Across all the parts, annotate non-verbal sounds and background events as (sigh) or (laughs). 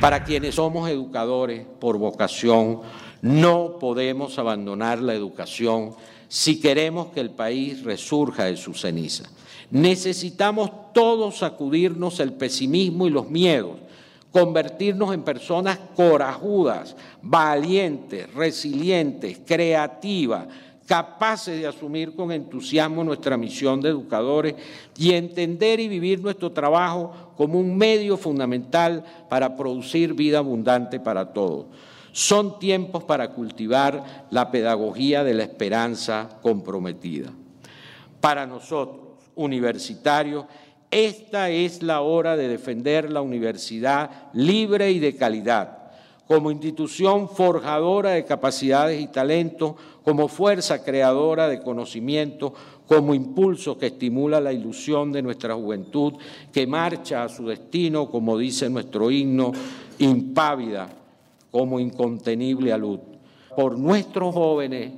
Para quienes somos educadores por vocación, no podemos abandonar la educación si queremos que el país resurja de su ceniza. Necesitamos todos sacudirnos el pesimismo y los miedos, convertirnos en personas corajudas, valientes, resilientes, creativas, capaces de asumir con entusiasmo nuestra misión de educadores y entender y vivir nuestro trabajo como un medio fundamental para producir vida abundante para todos. Son tiempos para cultivar la pedagogía de la esperanza comprometida. Para nosotros, universitarios, esta es la hora de defender la universidad libre y de calidad, como institución forjadora de capacidades y talentos, como fuerza creadora de conocimiento, como impulso que estimula la ilusión de nuestra juventud, que marcha a su destino, como dice nuestro himno, impávida como incontenible alud. Por nuestros jóvenes,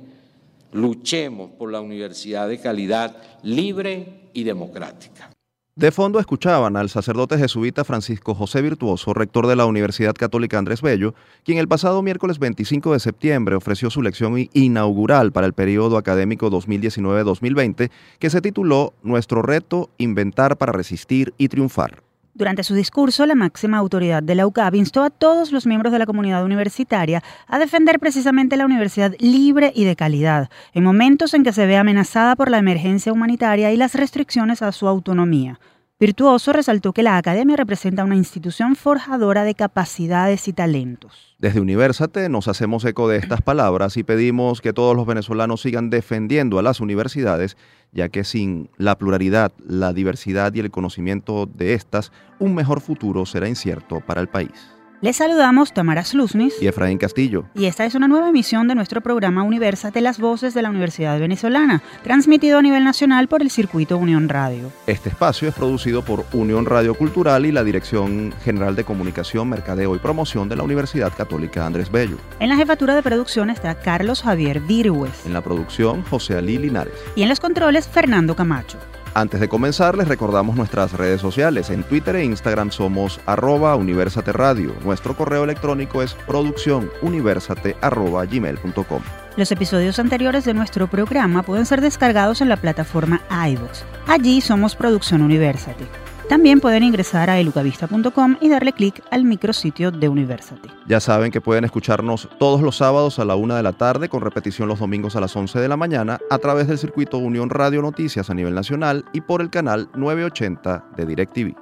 luchemos por la universidad de calidad libre y democrática. De fondo escuchaban al sacerdote jesuita Francisco José Virtuoso, rector de la Universidad Católica Andrés Bello, quien el pasado miércoles 25 de septiembre ofreció su lección inaugural para el periodo académico 2019-2020, que se tituló Nuestro reto, inventar para resistir y triunfar. Durante su discurso, la máxima autoridad de la UCAB instó a todos los miembros de la comunidad universitaria a defender precisamente la universidad libre y de calidad, en momentos en que se ve amenazada por la emergencia humanitaria y las restricciones a su autonomía. Virtuoso resaltó que la academia representa una institución forjadora de capacidades y talentos. Desde Universate nos hacemos eco de estas palabras y pedimos que todos los venezolanos sigan defendiendo a las universidades, ya que sin la pluralidad, la diversidad y el conocimiento de estas, un mejor futuro será incierto para el país. Les saludamos Tamara Sluznis y Efraín Castillo. Y esta es una nueva emisión de nuestro programa Universate las Voces de la Universidad Venezolana, transmitido a nivel nacional por el circuito Unión Radio. Este espacio es producido por Unión Radio Cultural y la Dirección General de Comunicación, Mercadeo y Promoción de la Universidad Católica Andrés Bello. En la jefatura de producción está Carlos Javier Virgües. En la producción, José Alí Linares. Y en los controles, Fernando Camacho. Antes de comenzar, les recordamos nuestras redes sociales. En Twitter e Instagram somos arroba Universate Radio. Nuestro correo electrónico es producciónuniversate.gmail.com. Los episodios anteriores de nuestro programa pueden ser descargados en la plataforma iVoox. Allí somos Producción Universate. También pueden ingresar a elucavista.com y darle clic al micrositio de University. Ya saben que pueden escucharnos todos los sábados a la una de la tarde, con repetición los domingos a las 11 de la mañana, a través del circuito Unión Radio Noticias a nivel nacional y por el canal 980 de DirecTV.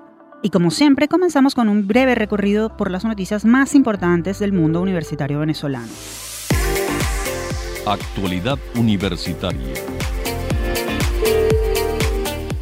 Y como siempre, comenzamos con un breve recorrido por las noticias más importantes del mundo universitario venezolano. Actualidad universitaria.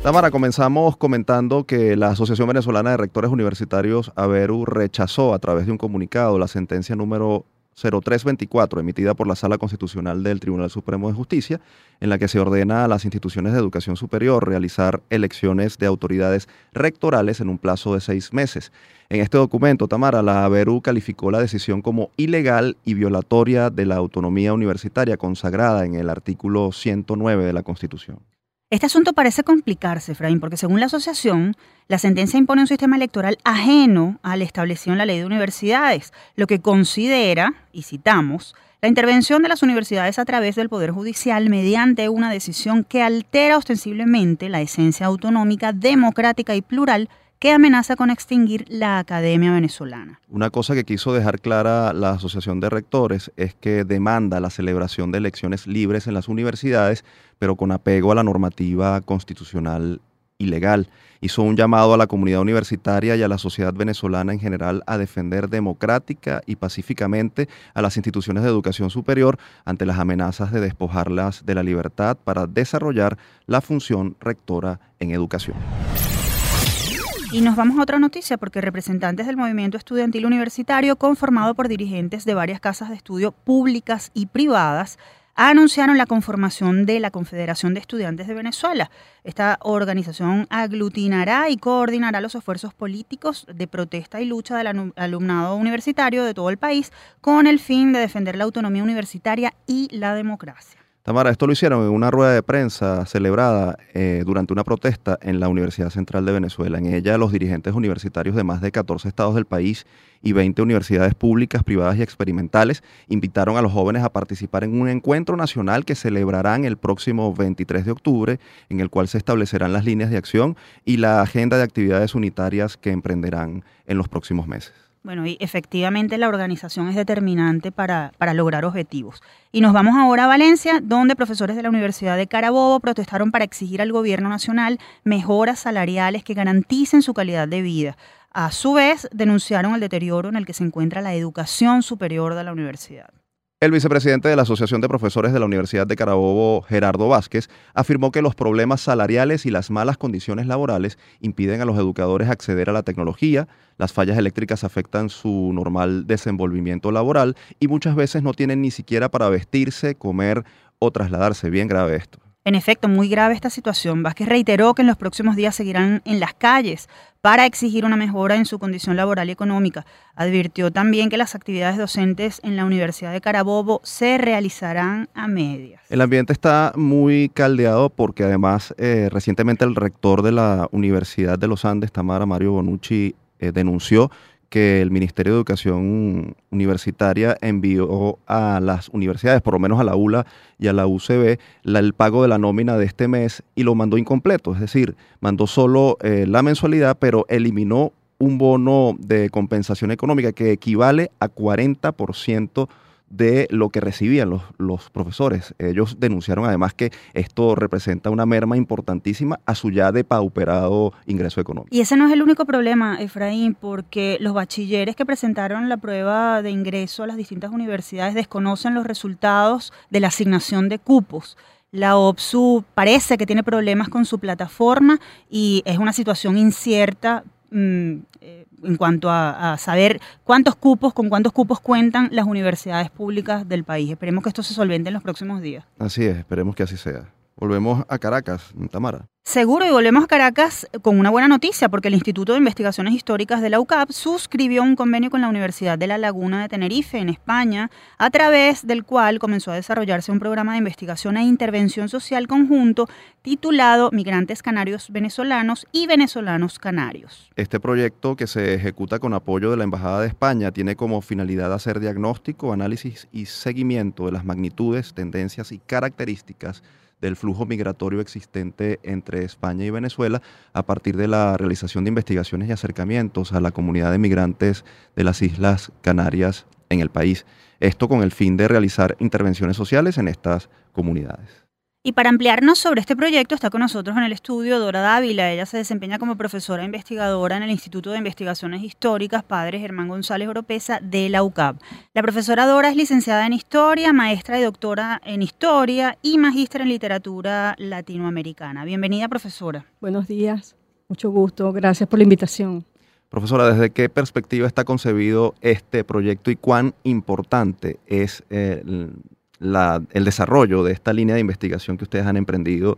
Tamara, comenzamos comentando que la Asociación Venezolana de Rectores Universitarios, AVERU, rechazó a través de un comunicado la sentencia número 0324 emitida por la Sala Constitucional del Tribunal Supremo de Justicia, en la que se ordena a las instituciones de educación superior realizar elecciones de autoridades rectorales en un plazo de seis meses. En este documento, Tamara, la AVERU calificó la decisión como ilegal y violatoria de la autonomía universitaria consagrada en el artículo 109 de la Constitución. Este asunto parece complicarse, Efraín, porque según la asociación, la sentencia impone un sistema electoral ajeno al establecido en la ley de universidades, lo que considera, y citamos, la intervención de las universidades a través del Poder Judicial mediante una decisión que altera ostensiblemente la esencia autonómica, democrática y plural que amenaza con extinguir la Academia Venezolana. Una cosa que quiso dejar clara la Asociación de Rectores es que demanda la celebración de elecciones libres en las universidades, pero con apego a la normativa constitucional y legal. Hizo un llamado a la comunidad universitaria y a la sociedad venezolana en general a defender democrática y pacíficamente a las instituciones de educación superior ante las amenazas de despojarlas de la libertad para desarrollar la función rectora en educación. Y nos vamos a otra noticia porque representantes del movimiento estudiantil universitario, conformado por dirigentes de varias casas de estudio públicas y privadas, anunciaron la conformación de la Confederación de Estudiantes de Venezuela. Esta organización aglutinará y coordinará los esfuerzos políticos de protesta y lucha del alumnado universitario de todo el país con el fin de defender la autonomía universitaria y la democracia. Tamara, esto lo hicieron en una rueda de prensa celebrada eh, durante una protesta en la Universidad Central de Venezuela. En ella, los dirigentes universitarios de más de 14 estados del país y 20 universidades públicas, privadas y experimentales invitaron a los jóvenes a participar en un encuentro nacional que celebrarán el próximo 23 de octubre, en el cual se establecerán las líneas de acción y la agenda de actividades unitarias que emprenderán en los próximos meses. Bueno, y efectivamente la organización es determinante para, para, lograr objetivos. Y nos vamos ahora a Valencia, donde profesores de la Universidad de Carabobo protestaron para exigir al gobierno nacional mejoras salariales que garanticen su calidad de vida. A su vez, denunciaron el deterioro en el que se encuentra la educación superior de la universidad. El vicepresidente de la Asociación de Profesores de la Universidad de Carabobo, Gerardo Vázquez, afirmó que los problemas salariales y las malas condiciones laborales impiden a los educadores acceder a la tecnología, las fallas eléctricas afectan su normal desenvolvimiento laboral y muchas veces no tienen ni siquiera para vestirse, comer o trasladarse. Bien grave esto. En efecto, muy grave esta situación. Vázquez reiteró que en los próximos días seguirán en las calles para exigir una mejora en su condición laboral y económica. Advirtió también que las actividades docentes en la Universidad de Carabobo se realizarán a medias. El ambiente está muy caldeado porque además eh, recientemente el rector de la Universidad de los Andes, Tamara Mario Bonucci, eh, denunció que el Ministerio de Educación Universitaria envió a las universidades, por lo menos a la ULA y a la UCB, el pago de la nómina de este mes y lo mandó incompleto, es decir, mandó solo eh, la mensualidad, pero eliminó un bono de compensación económica que equivale a 40% de lo que recibían los, los, profesores. Ellos denunciaron además que esto representa una merma importantísima a su ya depauperado ingreso económico. Y ese no es el único problema, Efraín, porque los bachilleres que presentaron la prueba de ingreso a las distintas universidades desconocen los resultados de la asignación de cupos. La OPSU parece que tiene problemas con su plataforma y es una situación incierta mm, eh, en cuanto a, saber cuántos cupos, con cuántos cupos cuentan las universidades públicas del país. Esperemos que esto se solvente en los próximos días. Así es, esperemos que así sea. Volvemos a Caracas, Tamara. Seguro, y volvemos a Caracas con una buena noticia, porque el Instituto de Investigaciones Históricas de la UCAP suscribió un convenio con la Universidad de La Laguna de Tenerife, en España, a través del cual comenzó a desarrollarse un programa de investigación e intervención social conjunto titulado Migrantes Canarios Venezolanos y Venezolanos Canarios. Este proyecto, que se ejecuta con apoyo de la Embajada de España, tiene como finalidad hacer diagnóstico, análisis y seguimiento de las magnitudes, tendencias y características del flujo migratorio existente entre España y Venezuela a partir de la realización de investigaciones y acercamientos a la comunidad de migrantes de las Islas Canarias en el país. Esto con el fin de realizar intervenciones sociales en estas comunidades. Y para ampliarnos sobre este proyecto está con nosotros en el estudio Dora Dávila. Ella se desempeña como profesora investigadora en el Instituto de Investigaciones Históricas Padre Germán González Oropesa de la UCAP. La profesora Dora es licenciada en Historia, maestra y doctora en Historia y magíster en Literatura Latinoamericana. Bienvenida, profesora. Buenos días, mucho gusto. Gracias por la invitación. Profesora, ¿desde qué perspectiva está concebido este proyecto y cuán importante es eh, la, el desarrollo de esta línea de investigación que ustedes han emprendido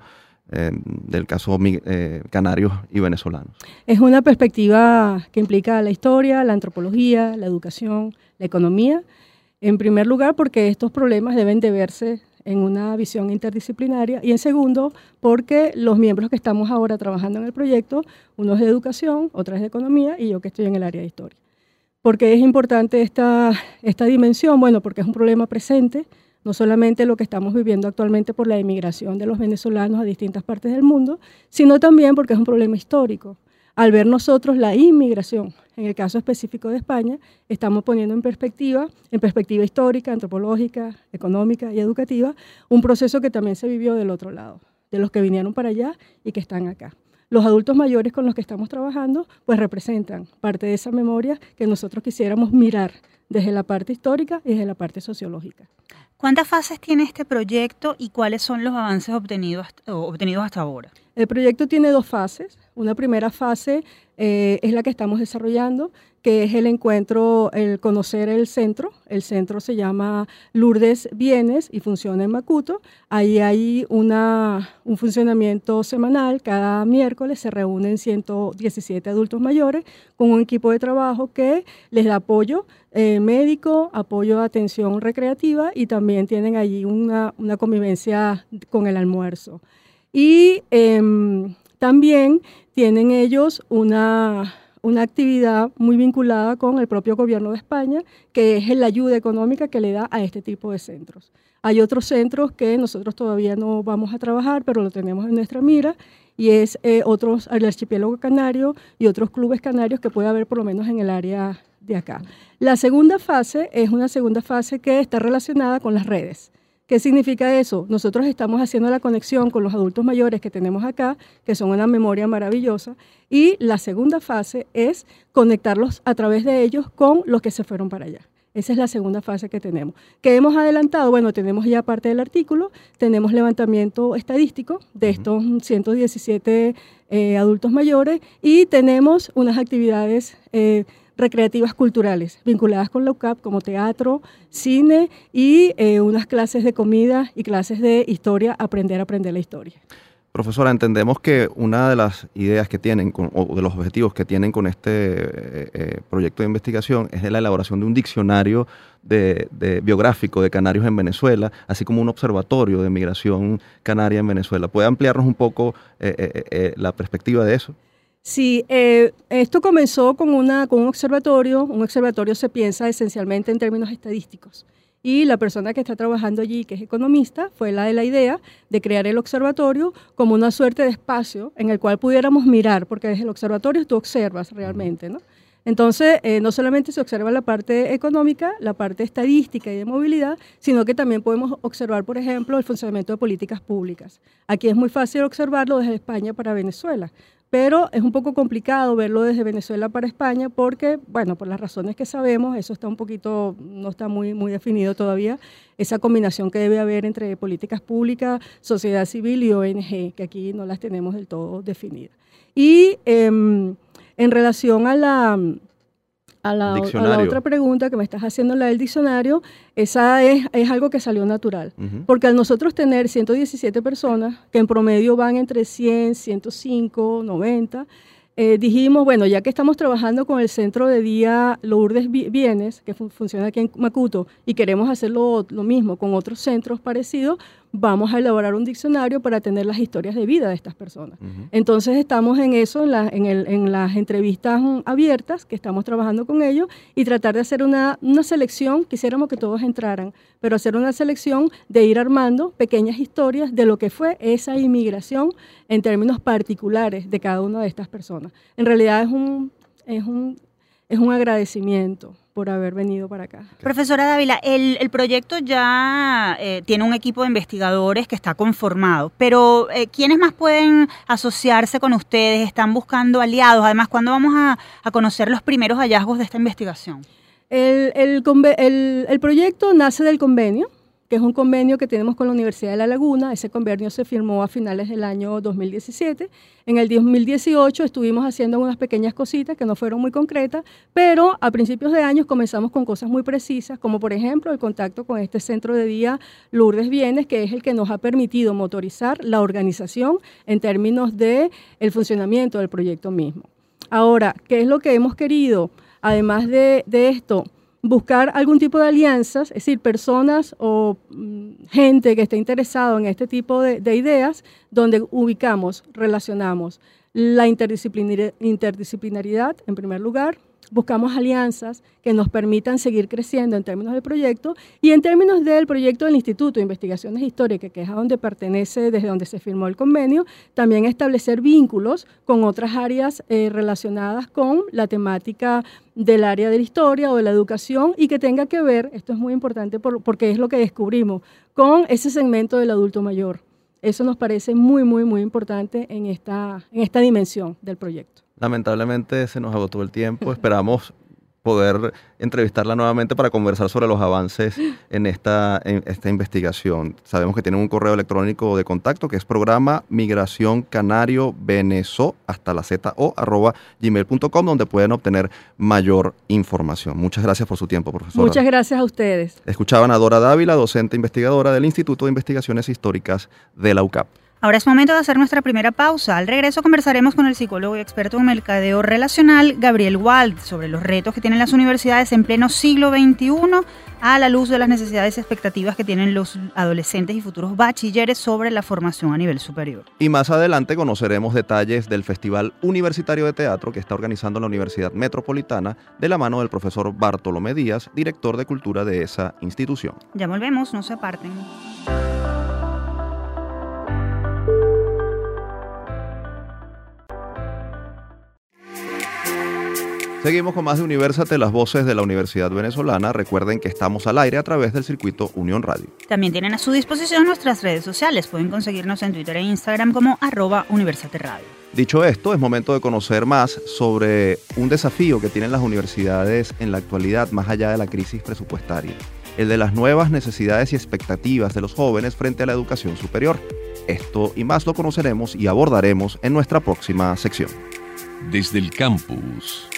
eh, del caso eh, canarios y venezolanos? Es una perspectiva que implica la historia, la antropología, la educación, la economía. En primer lugar, porque estos problemas deben de verse en una visión interdisciplinaria y en segundo, porque los miembros que estamos ahora trabajando en el proyecto, uno es de educación, otro es de economía y yo que estoy en el área de historia. ¿Por qué es importante esta, esta dimensión? Bueno, porque es un problema presente, no solamente lo que estamos viviendo actualmente por la emigración de los venezolanos a distintas partes del mundo, sino también porque es un problema histórico. Al ver nosotros la inmigración, en el caso específico de España, estamos poniendo en perspectiva, en perspectiva histórica, antropológica, económica y educativa, un proceso que también se vivió del otro lado, de los que vinieron para allá y que están acá. Los adultos mayores con los que estamos trabajando, pues representan parte de esa memoria que nosotros quisiéramos mirar desde la parte histórica y desde la parte sociológica. ¿Cuántas fases tiene este proyecto y cuáles son los avances obtenidos, obtenidos hasta ahora? El proyecto tiene dos fases. Una primera fase eh, es la que estamos desarrollando, que es el encuentro, el conocer el centro. El centro se llama Lourdes Bienes y funciona en Macuto. Ahí hay una, un funcionamiento semanal. Cada miércoles se reúnen 117 adultos mayores con un equipo de trabajo que les da apoyo eh, médico, apoyo de atención recreativa y también tienen allí una, una convivencia con el almuerzo. Y em, también tienen ellos una una actividad muy vinculada con el propio gobierno de España, que es la ayuda económica que le da a este tipo de centros. Hay otros centros que nosotros todavía no vamos a trabajar, pero lo tenemos en nuestra mira, y es eh, otros, el archipiélago canario y otros clubes canarios que puede haber por lo menos en el área de acá. La segunda fase es una segunda fase que está relacionada con las redes. ¿Qué significa eso? Nosotros estamos haciendo la conexión con los adultos mayores que tenemos acá, que son una memoria maravillosa, y la segunda fase es conectarlos a través de ellos con los que se fueron para allá. Esa es la segunda fase que tenemos. ¿Qué hemos adelantado? Bueno, tenemos ya parte del artículo, tenemos levantamiento estadístico de estos 117 eh, adultos mayores y tenemos unas actividades eh, recreativas culturales vinculadas con la UCAP como teatro, cine y eh, unas clases de comida y clases de historia, aprender a aprender la historia. Profesora, entendemos que una de las ideas que tienen o de los objetivos que tienen con este eh, eh, proyecto de investigación es la elaboración de un diccionario de, biográfico de canarios en Venezuela, así como un observatorio de migración canaria en Venezuela. ¿Puede ampliarnos un poco la perspectiva de eso? Sí, eh, esto comenzó con, una, con un observatorio. Un observatorio se piensa esencialmente en términos estadísticos. Y la persona que está trabajando allí, que es economista, fue la de la idea de crear el observatorio como una suerte de espacio en el cual pudiéramos mirar, porque desde el observatorio tú observas realmente, ¿no? Entonces, eh, no solamente se observa la parte económica, la parte estadística y de movilidad, sino que también podemos observar, por ejemplo, el funcionamiento de políticas públicas. Aquí es muy fácil observarlo desde España para Venezuela, pero es un poco complicado verlo desde Venezuela para España porque, bueno, por las razones que sabemos, eso está un poquito, no está muy, muy definido todavía, esa combinación que debe haber entre políticas públicas, sociedad civil y ONG, que aquí no las tenemos del todo definidas. Y em, en relación a la a la, otra pregunta que me estás haciendo, la del diccionario, esa es, algo que salió natural. Porque al nosotros tener 117 personas, que en promedio van entre 100, 105, 90, eh, dijimos, bueno, ya que estamos trabajando con el centro de día Lourdes Bienes, que funciona aquí en Macuto, y queremos hacerlo lo mismo con otros centros parecidos, vamos a elaborar un diccionario para tener las historias de vida de estas personas. Entonces estamos en eso, en, las entrevistas abiertas, que estamos trabajando con ellos, y tratar de hacer una, selección, quisiéramos que todos entraran, pero hacer una selección de ir armando pequeñas historias de lo que fue esa inmigración en términos particulares de cada una de estas personas. En realidad es un, es un, es un agradecimiento por haber venido para acá. Profesora Dávila, el, proyecto ya eh, tiene un equipo de investigadores que está conformado, pero eh, ¿quiénes más pueden asociarse con ustedes? ¿Están buscando aliados? Además, ¿cuándo vamos a, conocer los primeros hallazgos de esta investigación? El, el proyecto nace del convenio que es un convenio que tenemos con la Universidad de La Laguna. Ese convenio se firmó a finales del año 2017. En el 2018 estuvimos haciendo unas pequeñas cositas que no fueron muy concretas, pero a principios de año comenzamos con cosas muy precisas, como por ejemplo el contacto con este centro de día Lourdes Bienes, que es el que nos ha permitido motorizar la organización en términos de el funcionamiento del proyecto mismo. Ahora, ¿qué es lo que hemos querido? Además de, de esto, buscar algún tipo de alianzas, es decir, personas o mm, gente que esté interesado en este tipo de, de ideas, donde ubicamos, relacionamos la interdisciplinaridad en primer lugar, buscamos alianzas que nos permitan seguir creciendo en términos del proyecto y en términos del proyecto del Instituto de Investigaciones Históricas, que es a donde pertenece, desde donde se firmó el convenio, también establecer vínculos con otras áreas eh, relacionadas con la temática del área de la historia o de la educación y que tenga que ver, esto es muy importante porque es lo que descubrimos, con ese segmento del adulto mayor. Eso nos parece muy, muy, muy importante en esta, en esta dimensión del proyecto. Lamentablemente se nos agotó el tiempo. Esperamos poder entrevistarla nuevamente para conversar sobre los avances (laughs) en esta, en esta investigación. Sabemos que tienen un correo electrónico de contacto que es programa migración canario venezo hasta la z o arroba gmail.com donde pueden obtener mayor información. Muchas gracias por su tiempo, profesor. Muchas gracias a ustedes. Escuchaban a Dora Dávila, docente investigadora del Instituto de Investigaciones Históricas de la UCAP. Ahora es momento de hacer nuestra primera pausa. Al regreso conversaremos con el psicólogo y experto en mercadeo relacional, Gabriel Wald, sobre los retos que tienen las universidades en pleno siglo XXI a la luz de las necesidades y expectativas que tienen los adolescentes y futuros bachilleres sobre la formación a nivel superior. Y más adelante conoceremos detalles del Festival Universitario de Teatro que está organizando la Universidad Metropolitana de la mano del profesor Bartolomé Díaz, director de cultura de esa institución. Ya volvemos, no se aparten. Seguimos con más de Universate, las voces de la Universidad Venezolana. Recuerden que estamos al aire a través del circuito Unión Radio. También tienen a su disposición nuestras redes sociales. Pueden conseguirnos en Twitter e Instagram como arroba Universate Radio. Dicho esto, es momento de conocer más sobre un desafío que tienen las universidades en la actualidad, más allá de la crisis presupuestaria, el de las nuevas necesidades y expectativas de los jóvenes frente a la educación superior. Esto y más lo conoceremos y abordaremos en nuestra próxima sección. Desde el campus.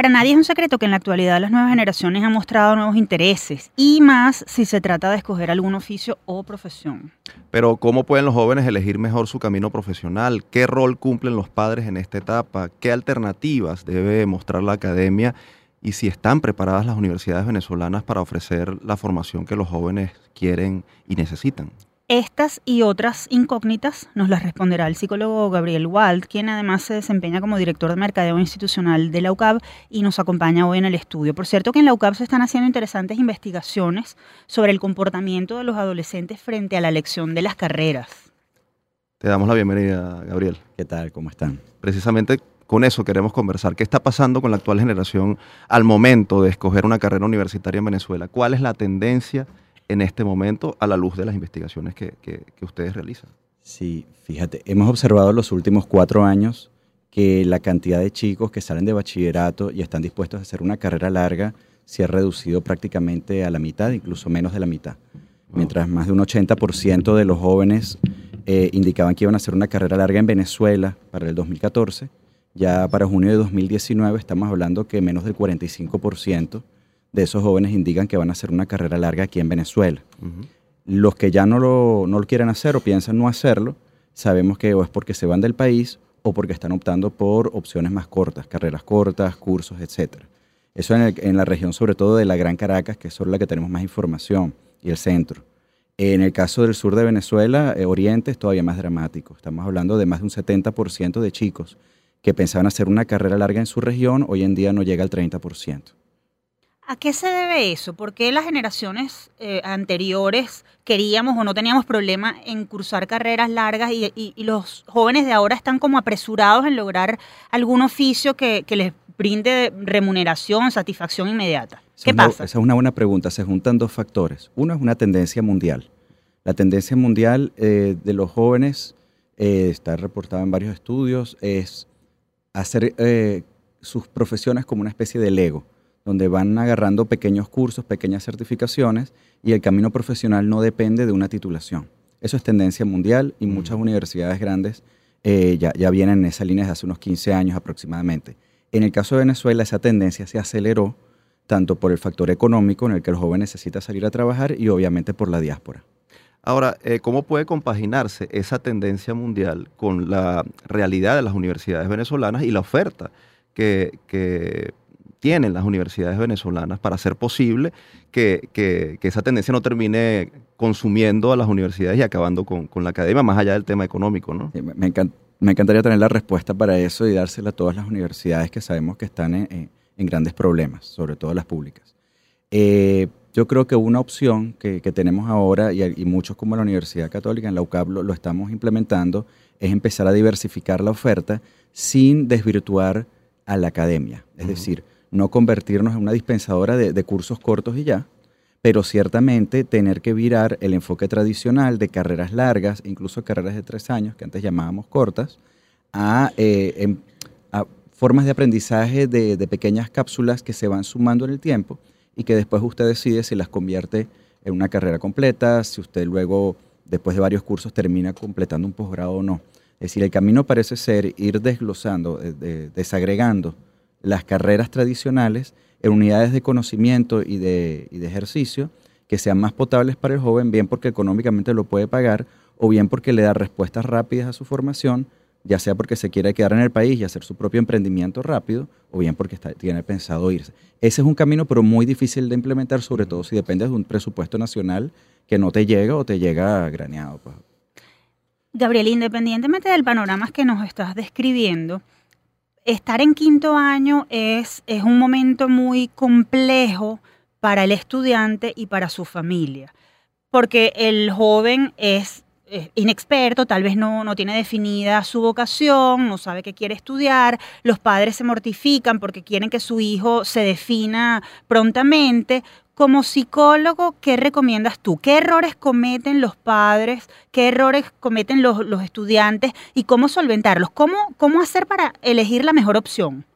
Para nadie es un secreto que en la actualidad las nuevas generaciones han mostrado nuevos intereses y más si se trata de escoger algún oficio o profesión. Pero ¿cómo pueden los jóvenes elegir mejor su camino profesional? ¿Qué rol cumplen los padres en esta etapa? ¿Qué alternativas debe mostrar la academia? Y si están preparadas las universidades venezolanas para ofrecer la formación que los jóvenes quieren y necesitan. Estas y otras incógnitas nos las responderá el psicólogo Gabriel Wald, quien además se desempeña como director de mercadeo institucional de la UCAB y nos acompaña hoy en el estudio. Por cierto que en la UCAB se están haciendo interesantes investigaciones sobre el comportamiento de los adolescentes frente a la elección de las carreras. Te damos la bienvenida, Gabriel. ¿Qué tal? ¿Cómo están? Precisamente con eso queremos conversar. ¿Qué está pasando con la actual generación al momento de escoger una carrera universitaria en Venezuela? ¿Cuál es la tendencia? En este momento a la luz de las investigaciones que, que, ustedes realizan. Sí, fíjate, hemos observado en los últimos cuatro años que la cantidad de chicos que salen de bachillerato y están dispuestos a hacer una carrera larga se ha reducido prácticamente a la mitad, incluso menos de la mitad. Mientras más de un 80% de los jóvenes eh, indicaban que iban a hacer una carrera larga en Venezuela para el 2014, ya para junio de 2019 estamos hablando que menos del 45% de esos jóvenes indican que van a hacer una carrera larga aquí en Venezuela. Los que ya no lo, no lo quieren hacer o piensan no hacerlo, sabemos que o es porque se van del país o porque están optando por opciones más cortas, carreras cortas, cursos, etc. Eso en, en, la región sobre todo de la Gran Caracas, que es sobre la que tenemos más información, y el centro. En el caso del sur de Venezuela, eh, Oriente, es todavía más dramático. Estamos hablando de más de un 70% de chicos que pensaban hacer una carrera larga en su región, hoy en día no llega al 30%. ¿A qué se debe eso? ¿Por qué las generaciones eh, anteriores queríamos o no teníamos problema en cursar carreras largas y, los jóvenes de ahora están como apresurados en lograr algún oficio que, les brinde remuneración, satisfacción inmediata? ¿Qué pasa? esa es una buena pregunta. Se juntan dos factores. Uno es una tendencia mundial. La tendencia mundial eh, de los jóvenes, eh, está reportada en varios estudios, es hacer sus profesiones como una especie de Lego donde van agarrando pequeños cursos, pequeñas certificaciones y el camino profesional no depende de una titulación. Eso es tendencia mundial y muchas universidades grandes eh, ya, ya vienen en esa línea desde hace unos 15 años aproximadamente. En el caso de Venezuela, esa tendencia se aceleró tanto por el factor económico en el que el joven necesita salir a trabajar y obviamente por la diáspora. Ahora, eh, ¿cómo puede compaginarse esa tendencia mundial con la realidad de las universidades venezolanas y la oferta que, que tienen las universidades venezolanas para hacer posible que, esa tendencia no termine consumiendo a las universidades y acabando con, la academia, más allá del tema económico. ¿no? me, encantaría tener la respuesta para eso y dársela a todas las universidades que sabemos que están en, grandes problemas, sobre todo las públicas. Eh, yo creo que una opción que, tenemos ahora, y, muchos como la Universidad Católica, en la UCAP lo, estamos implementando, es empezar a diversificar la oferta sin desvirtuar a la academia. Es decir, no convertirnos en una dispensadora de, cursos cortos y ya, pero ciertamente tener que virar el enfoque tradicional de carreras largas, incluso carreras de tres años, que antes llamábamos cortas, a, eh, em, formas de aprendizaje de, pequeñas cápsulas que se van sumando en el tiempo y que después usted decide si las convierte en una carrera completa, si usted luego, después de varios cursos, termina completando un posgrado o no. Es decir, el camino parece ser ir desglosando, eh, de- desagregando las carreras tradicionales en unidades de conocimiento y de, y de ejercicio que sean más potables para el joven, bien porque económicamente lo puede pagar o bien porque le da respuestas rápidas a su formación, ya sea porque se quiere quedar en el país y hacer su propio emprendimiento rápido, o bien porque tiene pensado irse. Ese es un camino, pero muy difícil de implementar, sobre todo si dependes de un presupuesto nacional que no te llega o te llega graneado. pues. Gabriel, independientemente del panorama que nos estás describiendo, estar en quinto año es, es un momento muy complejo para el estudiante y para su familia, porque el joven es inexperto, tal vez no, no tiene definida su vocación, no sabe qué quiere estudiar, los padres se mortifican porque quieren que su hijo se defina prontamente. Como psicólogo, ¿qué recomiendas tú? ¿Qué errores cometen los padres? ¿Qué errores cometen los, estudiantes? ¿Y cómo solventarlos? ¿Cómo, ¿Cómo hacer para elegir la mejor opción?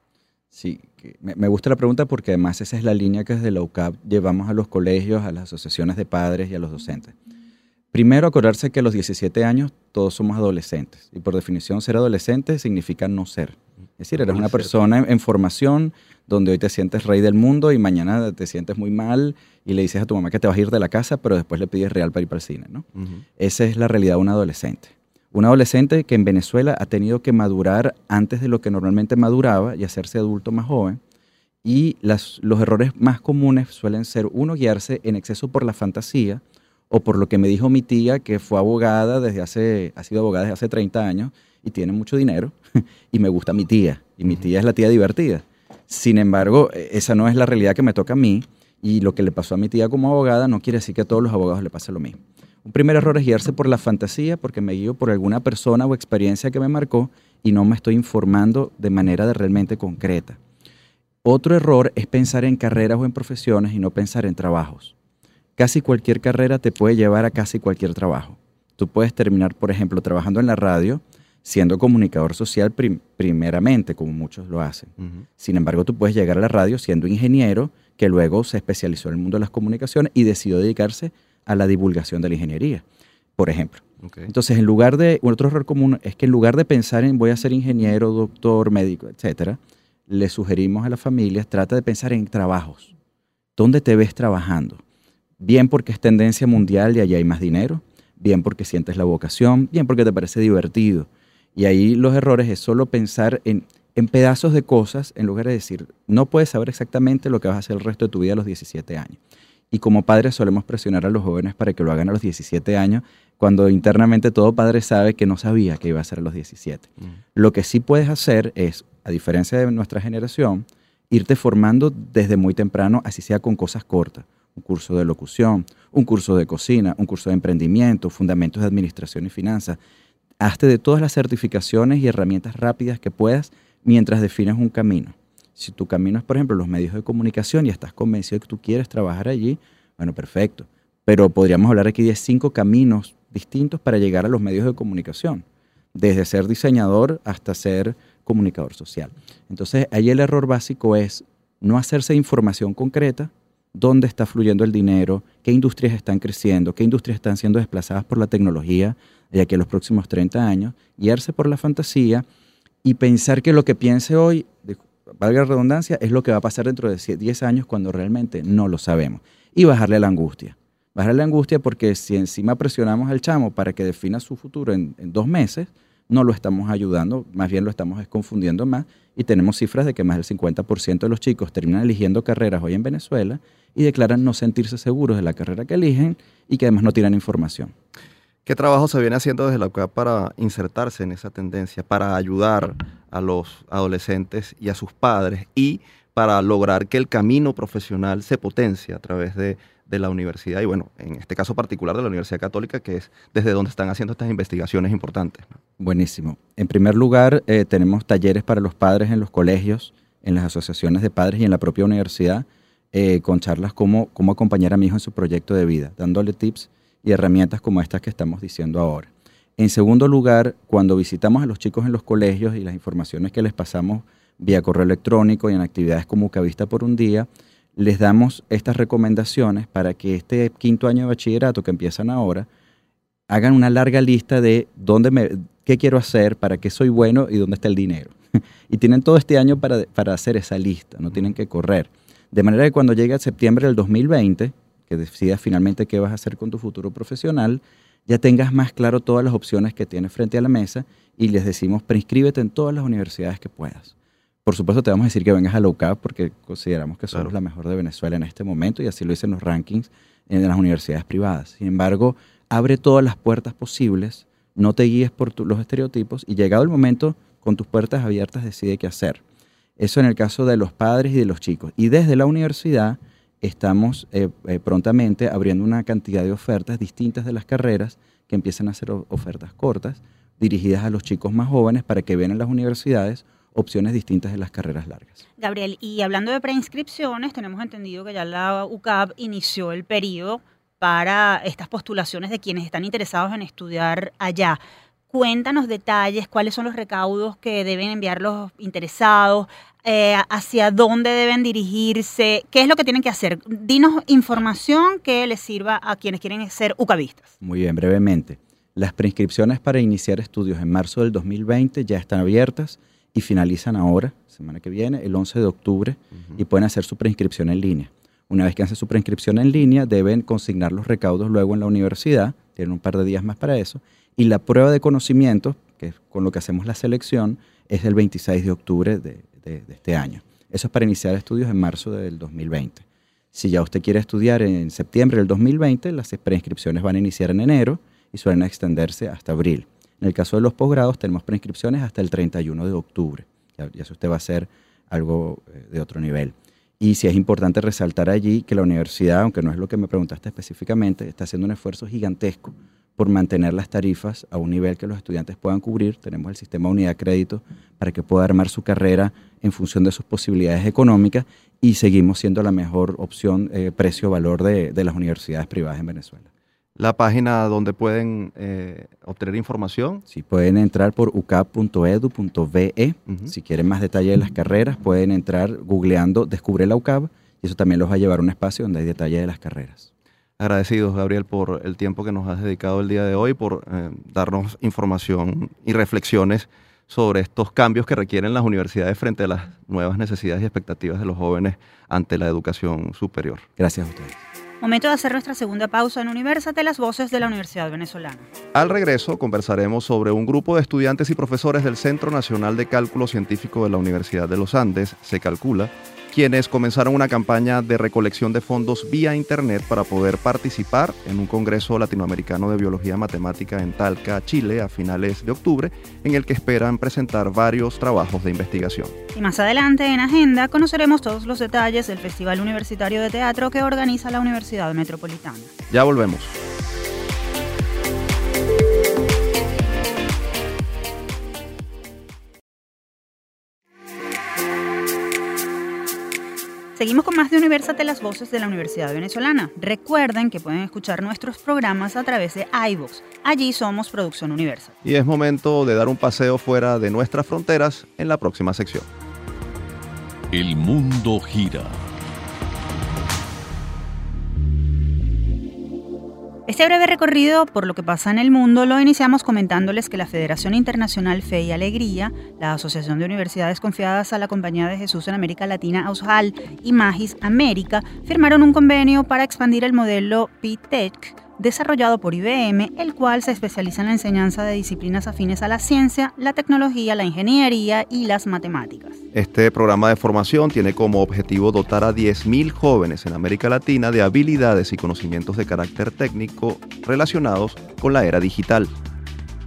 Sí, me gusta la pregunta porque además esa es la línea que desde la UCAP llevamos a los colegios, a las asociaciones de padres y a los docentes. Primero, acordarse que a los 17 años todos somos adolescentes y por definición ser adolescente significa no ser. Es decir, eres Muy una cierto. persona en, en formación donde hoy te sientes rey del mundo y mañana te sientes muy mal y le dices a tu mamá que te vas a ir de la casa, pero después le pides real para ir para el cine, ¿no? Esa es la realidad de un adolescente. Un adolescente que en Venezuela ha tenido que madurar antes de lo que normalmente maduraba y hacerse adulto más joven. Y las- los errores más comunes suelen ser, uno, guiarse en exceso por la fantasía o por lo que me dijo mi tía, que fue abogada desde hace, ha sido abogada desde hace 30 años y tiene mucho dinero (laughs) y me gusta mi tía. Y mi tía es la tía divertida. Sin embargo, e- esa no es la realidad que me toca a mí y lo que le pasó a mi tía como abogada no quiere decir que a todos los abogados le pase lo mismo. Un primer error es guiarse por la fantasía porque me guío por alguna persona o experiencia que me marcó y no me estoy informando de manera de realmente concreta. Otro error es pensar en carreras o en profesiones y no pensar en trabajos. Casi cualquier carrera te puede llevar a casi cualquier trabajo. Tú puedes terminar, por ejemplo, trabajando en la radio, siendo comunicador social prim- primeramente, como muchos lo hacen. Sin embargo, tú puedes llegar a la radio siendo ingeniero, que luego se especializó en el mundo de las comunicaciones y decidió dedicarse a la divulgación de la ingeniería, por ejemplo. Entonces, en lugar de, otro error común es que en lugar de pensar en voy a ser ingeniero, doctor, médico, etcétera, le sugerimos a las familias, trata de pensar en trabajos. ¿Dónde te ves trabajando? Bien porque es tendencia mundial y allá hay más dinero, bien porque sientes la vocación, bien porque te parece divertido. Y ahí los errores es solo pensar en, en pedazos de cosas en lugar de decir, no puedes saber exactamente lo que vas a hacer el resto de tu vida a los 17 años. Y como padres solemos presionar a los jóvenes para que lo hagan a los 17 años, cuando internamente todo padre sabe que no sabía que iba a hacer a los 17. Ujú. Lo que sí puedes hacer es, a diferencia de nuestra generación, irte formando desde muy temprano, así sea con cosas cortas. Un curso de locución, un curso de cocina, un curso de emprendimiento, fundamentos de administración y finanzas. Hazte de todas las certificaciones y herramientas rápidas que puedas mientras defines un camino. Si tu camino es, por ejemplo, los medios de comunicación y estás convencido de que tú quieres trabajar allí, bueno, perfecto. Pero podríamos hablar aquí de cinco caminos distintos para llegar a los medios de comunicación, desde ser diseñador hasta ser comunicador social. Entonces, ahí el error básico es no hacerse información concreta, dónde está fluyendo el dinero, qué industrias están creciendo, qué industrias están siendo desplazadas por la tecnología de aquí a los próximos 30 años, guiarse por la fantasía y pensar que lo que piense hoy, valga la redundancia, es lo que va a pasar dentro de 10 años cuando realmente no lo sabemos. Y bajarle la angustia. Bajarle la angustia porque si encima presionamos al chamo para que defina su futuro en, en dos meses, no lo estamos ayudando, más bien lo estamos es confundiendo más y tenemos cifras de que más del 50% de los chicos terminan eligiendo carreras hoy en Venezuela y declaran no sentirse seguros de la carrera que eligen y que además no tienen información. ¿Qué trabajo se viene haciendo desde la UCAP para insertarse en esa tendencia, para ayudar a los adolescentes y a sus padres y para lograr que el camino profesional se potencie a través de, de la universidad y bueno, en este caso particular de la Universidad Católica, que es desde donde están haciendo estas investigaciones importantes? ¿no? Buenísimo. En primer lugar, eh, tenemos talleres para los padres en los colegios, en las asociaciones de padres y en la propia universidad, eh, con charlas como cómo acompañar a mi hijo en su proyecto de vida, dándole tips y herramientas como estas que estamos diciendo ahora. En segundo lugar, cuando visitamos a los chicos en los colegios y las informaciones que les pasamos vía correo electrónico y en actividades como Ucavista por un día, les damos estas recomendaciones para que este quinto año de bachillerato que empiezan ahora, hagan una larga lista de dónde me, qué quiero hacer, para qué soy bueno y dónde está el dinero. (laughs) y tienen todo este año para, para hacer esa lista, no tienen que correr. De manera que cuando llegue a septiembre del 2020, que decidas finalmente qué vas a hacer con tu futuro profesional, ya tengas más claro todas las opciones que tienes frente a la mesa y les decimos, preinscríbete en todas las universidades que puedas. Por supuesto, te vamos a decir que vengas a la UCAP porque consideramos que somos la mejor de Venezuela en este momento y así lo dicen los rankings en las universidades privadas. Sin embargo, abre todas las puertas posibles, no te guíes por los estereotipos y llegado el momento, con tus puertas abiertas, decide qué hacer. Eso en el caso de los padres y de los chicos. Y desde la universidad estamos eh, eh, prontamente abriendo una cantidad de ofertas distintas de las carreras que empiezan a ser ofertas cortas, dirigidas a los chicos más jóvenes para que vean en las universidades opciones distintas de las carreras largas. Gabriel, y hablando de preinscripciones, tenemos entendido que ya la UCAP inició el periodo para estas postulaciones de quienes están interesados en estudiar allá. Cuéntanos detalles, cuáles son los recaudos que deben enviar los interesados, eh, hacia dónde deben dirigirse, qué es lo que tienen que hacer. Dinos información que les sirva a quienes quieren ser ucavistas. Muy bien, brevemente. Las preinscripciones para iniciar estudios en marzo del 2020 ya están abiertas y finalizan ahora, semana que viene, el 11 de octubre, y pueden hacer su preinscripción en línea. Una vez que hacen su preinscripción en línea, deben consignar los recaudos luego en la universidad, tienen un par de días más para eso, y la prueba de conocimiento, que es con lo que hacemos la selección, es el 26 de octubre de, este año. Eso es para iniciar estudios en marzo del 2020. Si ya usted quiere estudiar en septiembre del 2020, las preinscripciones van a iniciar en enero y suelen extenderse hasta abril. En el caso de los posgrados, tenemos preinscripciones hasta el 31 de octubre. Ya, ya usted va a hacer algo eh, de otro nivel. Y si es importante resaltar allí que la universidad, aunque no es lo que me preguntaste específicamente, está haciendo un esfuerzo gigantesco por mantener las tarifas a un nivel que los estudiantes puedan cubrir. Tenemos el sistema de unidad de crédito para que pueda armar su carrera en función de sus posibilidades económicas y seguimos siendo la mejor opción eh, precio-valor de, de las universidades privadas en Venezuela la página donde pueden eh, obtener información. Sí, pueden entrar por ucap.edu.ve. Si quieren más detalle de las carreras, pueden entrar googleando Descubre la UCAP y eso también los va a llevar a un espacio donde hay detalle de las carreras. Agradecidos, Gabriel, por el tiempo que nos has dedicado el día de hoy, por eh, darnos información y reflexiones sobre estos cambios que requieren las universidades frente a las nuevas necesidades y expectativas de los jóvenes ante la educación superior. Gracias a ustedes. Momento de hacer nuestra segunda pausa en Universate, las voces de la Universidad Venezolana. Al regreso conversaremos sobre un grupo de estudiantes y profesores del Centro Nacional de Cálculo Científico de la Universidad de los Andes, se calcula, quienes comenzaron una campaña de recolección de fondos vía Internet para poder participar en un Congreso Latinoamericano de Biología Matemática en Talca, Chile, a finales de octubre, en el que esperan presentar varios trabajos de investigación. Y más adelante en Agenda conoceremos todos los detalles del Festival Universitario de Teatro que organiza la Universidad Metropolitana. Ya volvemos. Seguimos con más de Universate, las voces de la Universidad Venezolana. Recuerden que pueden escuchar nuestros programas a través de iVoox. Allí somos Producción Universal. Y es momento de dar un paseo fuera de nuestras fronteras en la próxima sección. El mundo gira Este breve recorrido por lo que pasa en el mundo lo iniciamos comentándoles que la Federación Internacional Fe y Alegría, la Asociación de Universidades Confiadas a la Compañía de Jesús en América Latina, AUSHAL, y Magis América firmaron un convenio para expandir el modelo PTEC desarrollado por IBM, el cual se especializa en la enseñanza de disciplinas afines a la ciencia, la tecnología, la ingeniería y las matemáticas. Este programa de formación tiene como objetivo dotar a 10.000 jóvenes en América Latina de habilidades y conocimientos de carácter técnico relacionados con la era digital.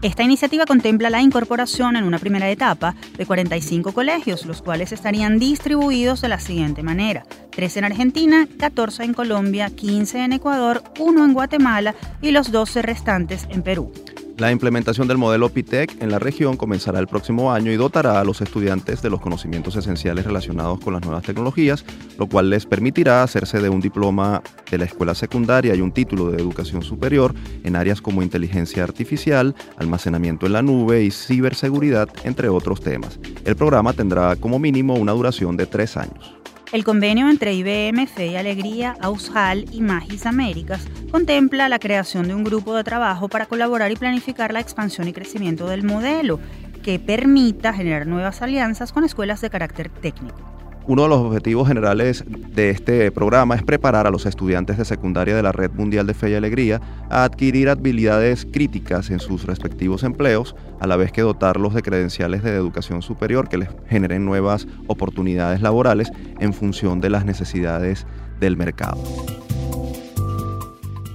Esta iniciativa contempla la incorporación en una primera etapa de 45 colegios, los cuales estarían distribuidos de la siguiente manera. 13 en Argentina, 14 en Colombia, 15 en Ecuador, 1 en Guatemala y los 12 restantes en Perú. La implementación del modelo PITEC en la región comenzará el próximo año y dotará a los estudiantes de los conocimientos esenciales relacionados con las nuevas tecnologías, lo cual les permitirá hacerse de un diploma de la escuela secundaria y un título de educación superior en áreas como inteligencia artificial, almacenamiento en la nube y ciberseguridad, entre otros temas. El programa tendrá como mínimo una duración de tres años. El convenio entre IBM, Fe y Alegría, Aushal y Magis Américas contempla la creación de un grupo de trabajo para colaborar y planificar la expansión y crecimiento del modelo, que permita generar nuevas alianzas con escuelas de carácter técnico. Uno de los objetivos generales de este programa es preparar a los estudiantes de secundaria de la Red Mundial de Fe y Alegría a adquirir habilidades críticas en sus respectivos empleos, a la vez que dotarlos de credenciales de educación superior que les generen nuevas oportunidades laborales en función de las necesidades del mercado.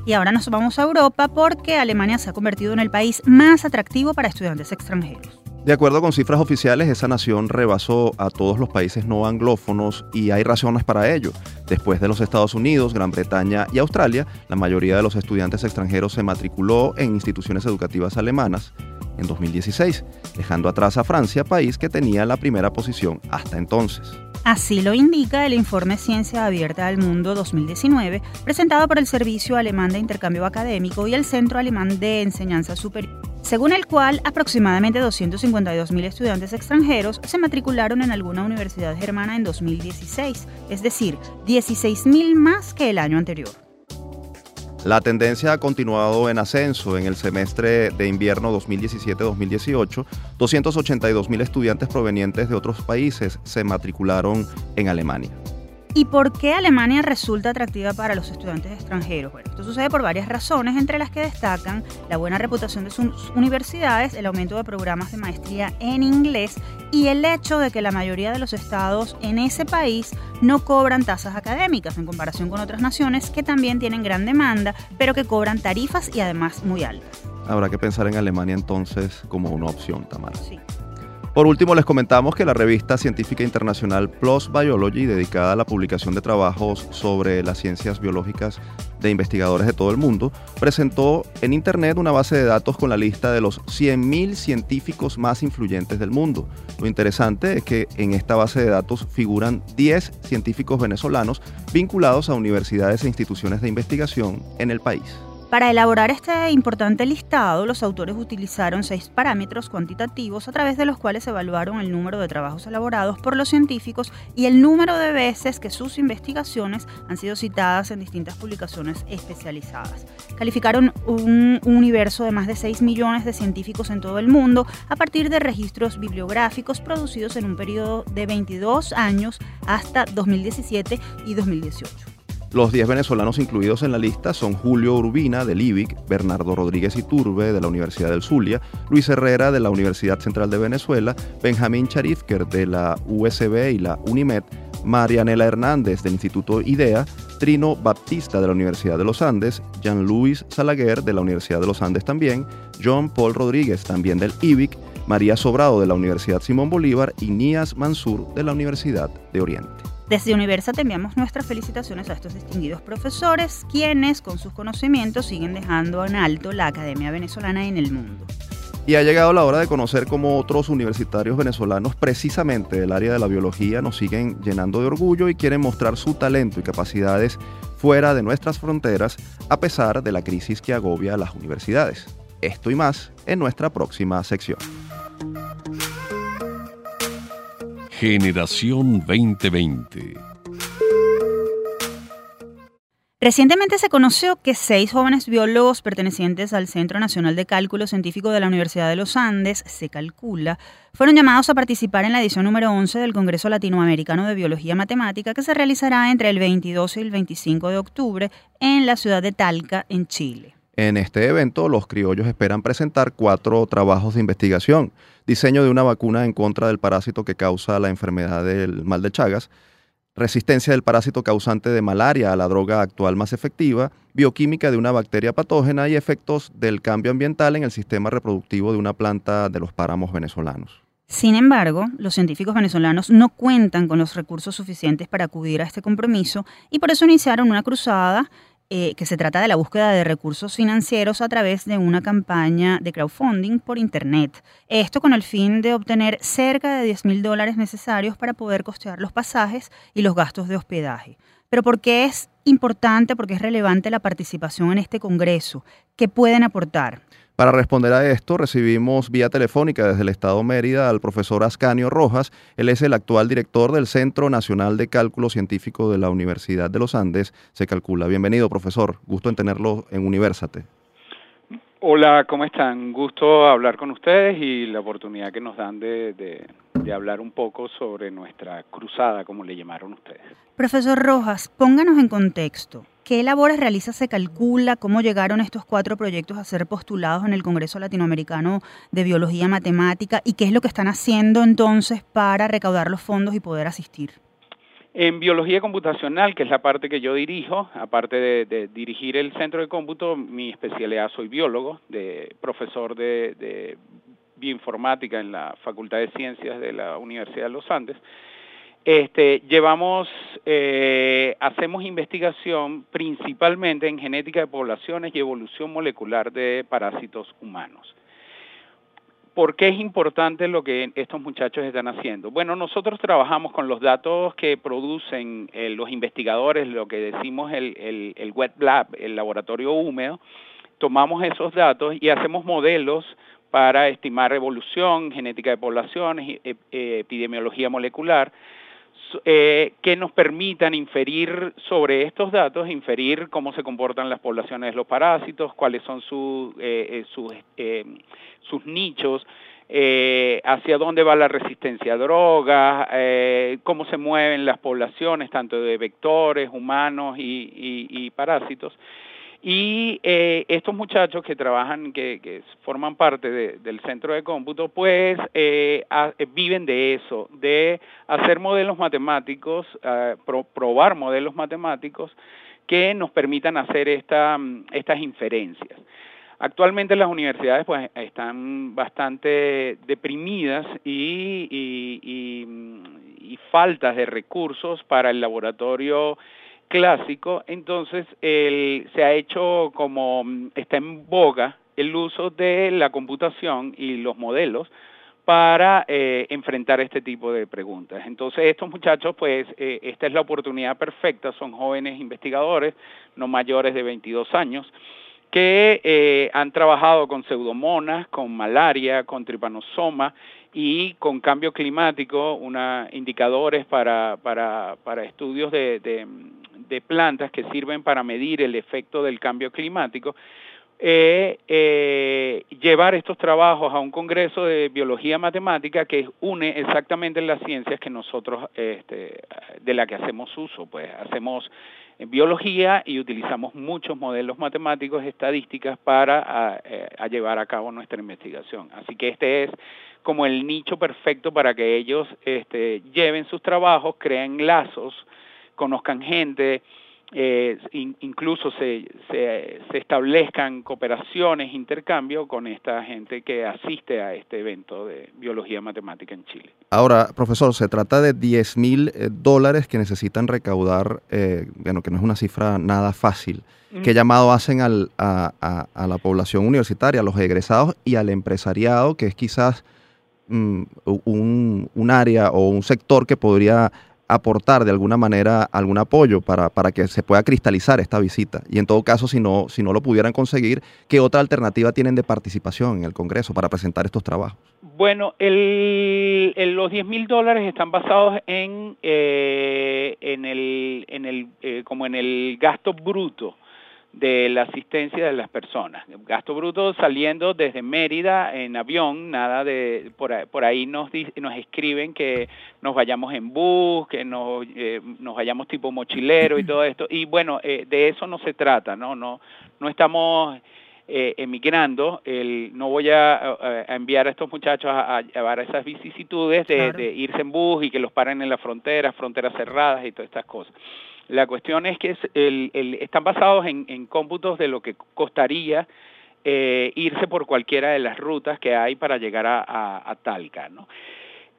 Y ahora nos vamos a Europa porque Alemania se ha convertido en el país más atractivo para estudiantes extranjeros. De acuerdo con cifras oficiales, esa nación rebasó a todos los países no anglófonos y hay razones para ello. Después de los Estados Unidos, Gran Bretaña y Australia, la mayoría de los estudiantes extranjeros se matriculó en instituciones educativas alemanas en 2016, dejando atrás a Francia, país que tenía la primera posición hasta entonces. Así lo indica el informe Ciencia Abierta al Mundo 2019, presentado por el Servicio Alemán de Intercambio Académico y el Centro Alemán de Enseñanza Superior según el cual aproximadamente 252.000 estudiantes extranjeros se matricularon en alguna universidad germana en 2016, es decir, 16.000 más que el año anterior. La tendencia ha continuado en ascenso. En el semestre de invierno 2017-2018, 282.000 estudiantes provenientes de otros países se matricularon en Alemania. ¿Y por qué Alemania resulta atractiva para los estudiantes extranjeros? Bueno, esto sucede por varias razones, entre las que destacan la buena reputación de sus universidades, el aumento de programas de maestría en inglés y el hecho de que la mayoría de los estados en ese país no cobran tasas académicas en comparación con otras naciones que también tienen gran demanda, pero que cobran tarifas y además muy altas. Habrá que pensar en Alemania entonces como una opción, Tamara. Sí. Por último, les comentamos que la revista científica internacional PLOS Biology, dedicada a la publicación de trabajos sobre las ciencias biológicas de investigadores de todo el mundo, presentó en Internet una base de datos con la lista de los 100.000 científicos más influyentes del mundo. Lo interesante es que en esta base de datos figuran 10 científicos venezolanos vinculados a universidades e instituciones de investigación en el país. Para elaborar este importante listado, los autores utilizaron seis parámetros cuantitativos a través de los cuales evaluaron el número de trabajos elaborados por los científicos y el número de veces que sus investigaciones han sido citadas en distintas publicaciones especializadas. Calificaron un universo de más de 6 millones de científicos en todo el mundo a partir de registros bibliográficos producidos en un periodo de 22 años hasta 2017 y 2018. Los 10 venezolanos incluidos en la lista son Julio Urbina del IBIC, Bernardo Rodríguez Iturbe de la Universidad del Zulia, Luis Herrera de la Universidad Central de Venezuela, Benjamín Charifker de la USB y la UNIMED, Marianela Hernández del Instituto IDEA, Trino Baptista de la Universidad de los Andes, Jean-Louis Salaguer de la Universidad de los Andes también, John Paul Rodríguez también del IBIC, María Sobrado de la Universidad Simón Bolívar y Nías Mansur de la Universidad de Oriente. Desde Universa te enviamos nuestras felicitaciones a estos distinguidos profesores, quienes con sus conocimientos siguen dejando en alto la Academia Venezolana en el mundo. Y ha llegado la hora de conocer cómo otros universitarios venezolanos, precisamente del área de la biología, nos siguen llenando de orgullo y quieren mostrar su talento y capacidades fuera de nuestras fronteras, a pesar de la crisis que agobia a las universidades. Esto y más en nuestra próxima sección. Generación 2020. Recientemente se conoció que seis jóvenes biólogos pertenecientes al Centro Nacional de Cálculo Científico de la Universidad de los Andes, se calcula, fueron llamados a participar en la edición número 11 del Congreso Latinoamericano de Biología Matemática que se realizará entre el 22 y el 25 de octubre en la ciudad de Talca, en Chile. En este evento, los criollos esperan presentar cuatro trabajos de investigación. Diseño de una vacuna en contra del parásito que causa la enfermedad del mal de Chagas, resistencia del parásito causante de malaria a la droga actual más efectiva, bioquímica de una bacteria patógena y efectos del cambio ambiental en el sistema reproductivo de una planta de los páramos venezolanos. Sin embargo, los científicos venezolanos no cuentan con los recursos suficientes para acudir a este compromiso y por eso iniciaron una cruzada eh, que se trata de la búsqueda de recursos financieros a través de una campaña de crowdfunding por Internet. Esto con el fin de obtener cerca de 10 mil dólares necesarios para poder costear los pasajes y los gastos de hospedaje. Pero ¿por qué es importante, porque es relevante la participación en este Congreso? ¿Qué pueden aportar? Para responder a esto, recibimos vía telefónica desde el Estado Mérida al profesor Ascanio Rojas. Él es el actual director del Centro Nacional de Cálculo Científico de la Universidad de los Andes, se calcula. Bienvenido, profesor. Gusto en tenerlo en Universate. Hola, ¿cómo están? Gusto hablar con ustedes y la oportunidad que nos dan de, de, hablar un poco sobre nuestra cruzada, como le llamaron ustedes. Profesor Rojas, pónganos en contexto. ¿Qué labores realiza Se Calcula? ¿Cómo llegaron estos cuatro proyectos a ser postulados en el Congreso Latinoamericano de Biología Matemática? ¿Y qué es lo que están haciendo entonces para recaudar los fondos y poder asistir? En biología computacional, que es la parte que yo dirijo, aparte de, dirigir el centro de cómputo, mi especialidad soy biólogo, de profesor de, de bioinformática en la Facultad de Ciencias de la Universidad de los Andes. Este, llevamos, eh, hacemos investigación principalmente en genética de poblaciones y evolución molecular de parásitos humanos. ¿Por qué es importante lo que estos muchachos están haciendo? Bueno, nosotros trabajamos con los datos que producen eh, los investigadores, lo que decimos el, el, wet lab, el laboratorio húmedo, tomamos esos datos y hacemos modelos para estimar evolución, genética de poblaciones, eh, epidemiología molecular, eh, que nos permitan inferir sobre estos datos, inferir cómo se comportan las poblaciones de los parásitos, cuáles son eh, eh, sus, nichos, hacia dónde va la resistencia a drogas, cómo se mueven las poblaciones, tanto de vectores, humanos y parásitos. Y eh, estos muchachos que trabajan, que, forman parte del centro de cómputo, pues eh, viven de eso, de hacer modelos matemáticos, probar modelos matemáticos que nos permitan hacer esta, estas inferencias. Actualmente las universidades pues están bastante deprimidas y, y faltas de recursos para el laboratorio clásico, entonces se ha hecho como está en boga el uso de la computación y los modelos para eh, enfrentar este tipo de preguntas. Entonces estos muchachos, pues eh, esta es la oportunidad perfecta, son jóvenes investigadores, no mayores de 22 años, que eh, han trabajado con pseudomonas, con malaria, con tripanosoma y con cambio climático, indicadores para, para, para estudios de, de plantas que sirven para medir el efecto del cambio climático, eh, eh, llevar estos trabajos a un congreso de biología matemática que une exactamente las ciencias que nosotros este, de la que hacemos uso, pues hacemos biología y utilizamos muchos modelos matemáticos, estadísticas para eh, llevar a cabo nuestra investigación. Así que este es como el nicho perfecto para que ellos este, lleven sus trabajos, creen lazos conozcan gente, eh, incluso se, se, establezcan cooperaciones, intercambio con esta gente que asiste a este evento de biología matemática en Chile. Ahora, profesor, se trata de 10 mil eh, dólares que necesitan recaudar, eh, bueno, que no es una cifra nada fácil. ¿Qué llamado hacen al, a, a, la población universitaria, a los egresados y al empresariado, que es quizás mm, un, un área o un sector que podría aportar de alguna manera algún apoyo para, para, que se pueda cristalizar esta visita. Y en todo caso, si no, si no lo pudieran conseguir, ¿qué otra alternativa tienen de participación en el Congreso para presentar estos trabajos? Bueno, el, los 10 mil dólares están basados en, eh, en el, en el, eh, como en el gasto bruto de la asistencia de las personas. Gasto bruto saliendo desde Mérida en avión, nada de por ahí, por ahí nos nos escriben que nos vayamos en bus, que nos eh, nos vayamos tipo mochilero y todo esto y bueno, eh, de eso no se trata, no no no estamos eh, emigrando, el, no voy a, enviar a estos muchachos a, llevar esas vicisitudes de, de irse en bus y que los paren en la frontera, fronteras cerradas y todas estas cosas. La cuestión es que están basados en, cómputos de lo que costaría eh, irse por cualquiera de las rutas que hay para llegar a, Talca.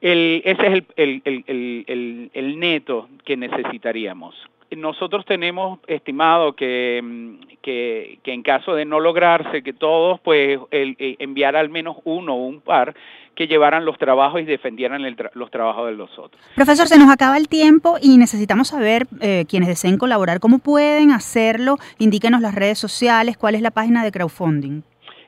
ese es el, neto que necesitaríamos. Nosotros tenemos estimado que, mm, que, que, en caso de no lograrse que todos, pues el, eh, enviar al menos uno o un par que llevaran los trabajos y defendieran los trabajos de los otros. Profesor, se nos acaba el tiempo y necesitamos saber eh, quienes deseen colaborar, cómo pueden hacerlo. Indíquenos las redes sociales, cuál es la página de crowdfunding.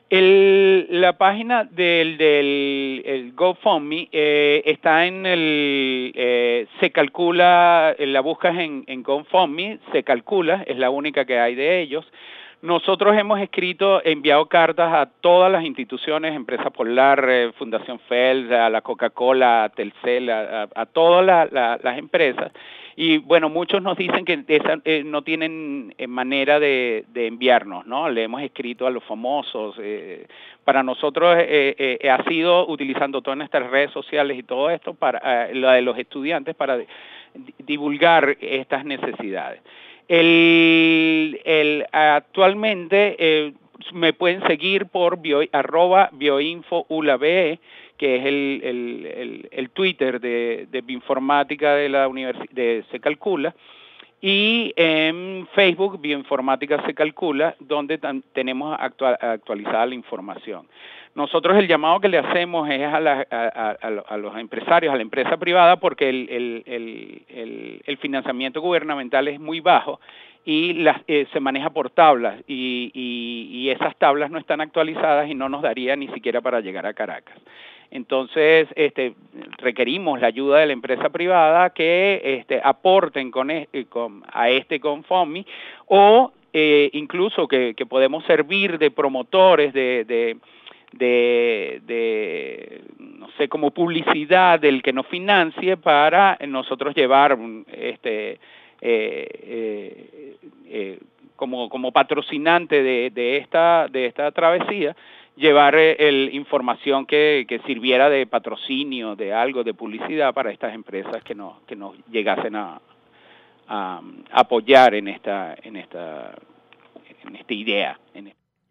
La página del, del el GoFundMe eh, está en el, eh, se calcula, la buscas en, en GoFundMe, se calcula, es la única que hay de ellos. Nosotros hemos escrito, enviado cartas a todas las instituciones, Empresa Polar, eh, Fundación Feld, a la Coca-Cola, a Telcel, a, a, todas las empresas, y bueno, muchos nos dicen que eh, no tienen eh, manera de, enviarnos, ¿no? Le hemos escrito a los famosos. Eh, para nosotros ha sido utilizando todas nuestras redes sociales y todo esto para la de los estudiantes para divulgar estas necesidades. El, el actualmente me pueden seguir por bio, arroba bioinfo que es el, el, el, Twitter de, de Bioinformática de la Universidad de Se Calcula, y en Facebook Bioinformática Se Calcula, donde tenemos actualizada la información. Nosotros el llamado que le hacemos es a, la, a, a, los empresarios, a la empresa privada, porque el, el, el, el financiamiento gubernamental es muy bajo y las, eh, se maneja por tablas y, y, y, esas tablas no están actualizadas y no nos daría ni siquiera para llegar a Caracas. Entonces, este, requerimos la ayuda de la empresa privada que este, aporten eh, a este Confomi o eh, incluso que, podemos servir de promotores de, no sé, como publicidad del que nos financie para nosotros llevar este, eh, como, patrocinante de esta travesía llevar eh, el, información que, que, sirviera de patrocinio, de algo, de publicidad para estas empresas que nos, que nos llegasen a, a, apoyar en esta, en esta, en esta idea.